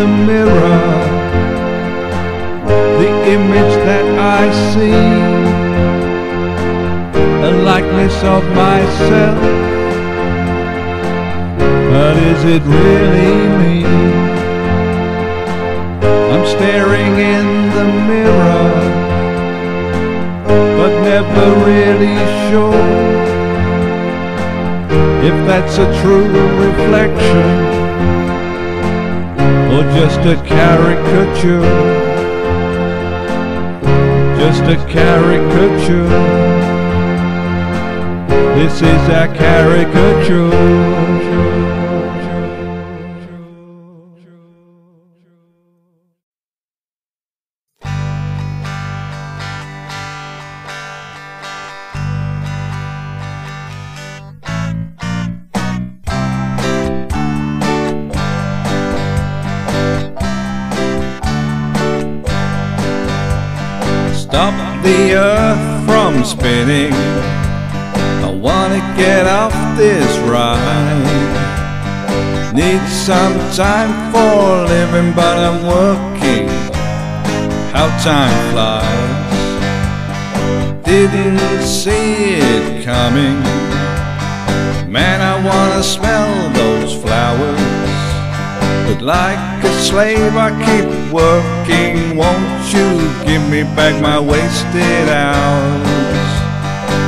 the mirror the image that I see a likeness of myself. But is it really me? I'm staring in the mirror but never really sure if that's a true reflection or just a caricature. Just a caricature. This is a caricature. Stop the earth from spinning. I wanna get off this ride. Need some time for living, but I'm working. How time flies. Didn't see it coming. Man, I wanna smell those flowers. But like a slave, I keep working. Won't you give me back my wasted hours?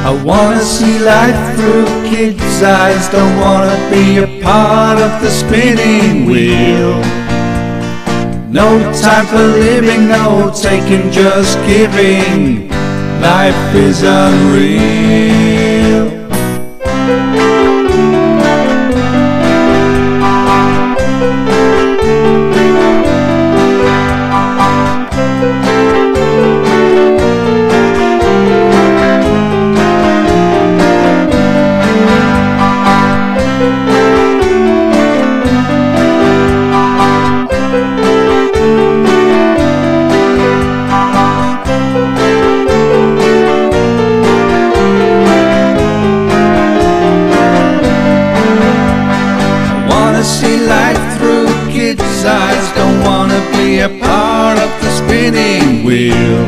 I wanna see life through kids' eyes. Don't wanna be a part of the spinning wheel. No time for living, no taking, just giving. Life is unreal. Eyes. Don't wanna be a part of the spinning wheel.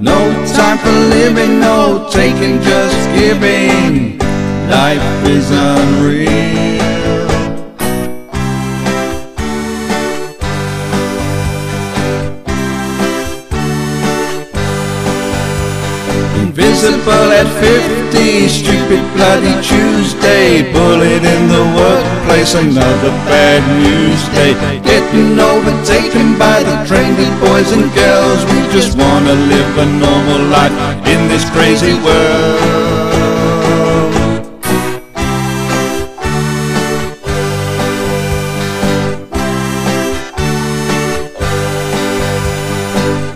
No time for living, no taking, just giving. Life is unreal. Invisible at 50, stupid bloody Tuesday. Bullet in workplace, another bad news day. Getting overtaken by the trendy boys and girls. We just wanna live a normal life in this crazy world.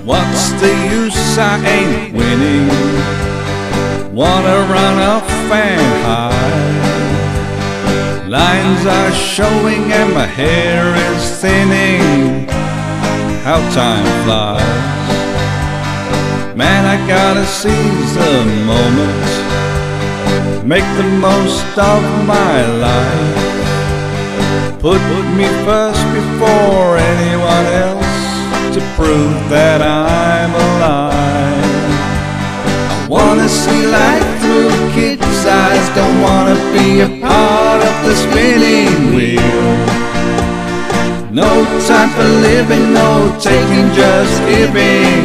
What's the use? I ain't winning. Wanna run off and hide. Lines are showing and my hair is thinning. How time flies. Man, I gotta seize the moment. Make the most of my life. Put me first before anyone else to prove that I'm alive. I wanna see life through kids' eyes, don't wanna be a part the spinning wheel. No time for living, no taking, just giving.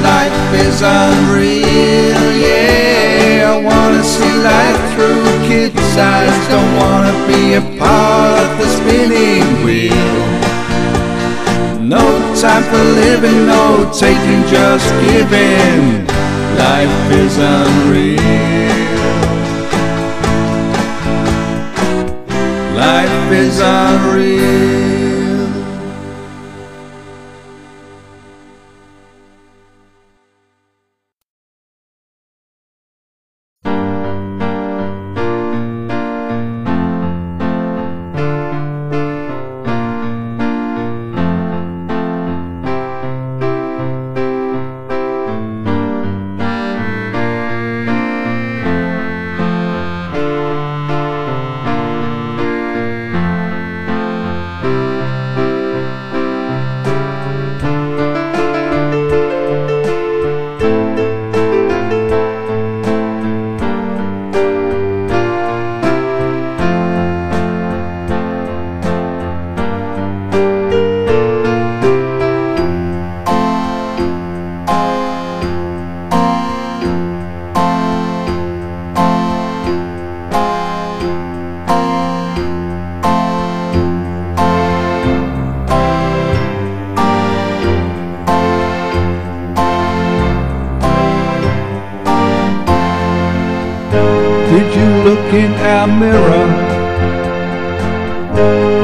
Life is unreal, yeah. I wanna see life through kids' eyes, don't wanna be a part of the spinning wheel. No time for living, no taking, just giving. Life is unreal.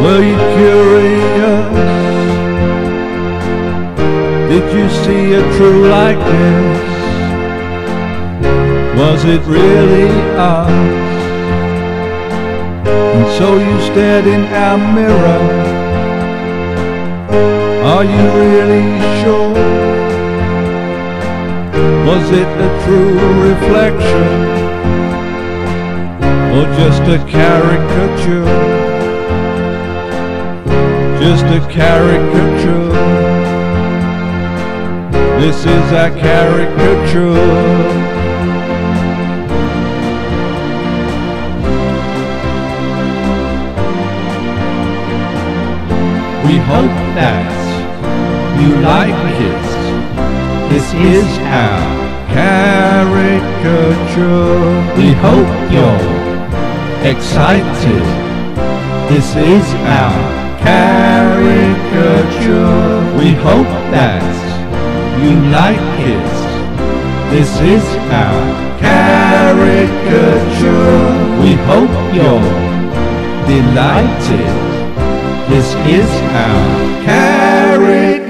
Were you curious? Did you see a true likeness? Was it really us? And so you stared in our mirror. Are you really sure? Was it a true reflection? Or just a caricature? Just a caricature. This is a caricature. We hope that you like it. This is our caricature. We hope you're excited. This is our caricature. We hope that you like it. This is our caricature. We hope you're delighted. This is our caricature.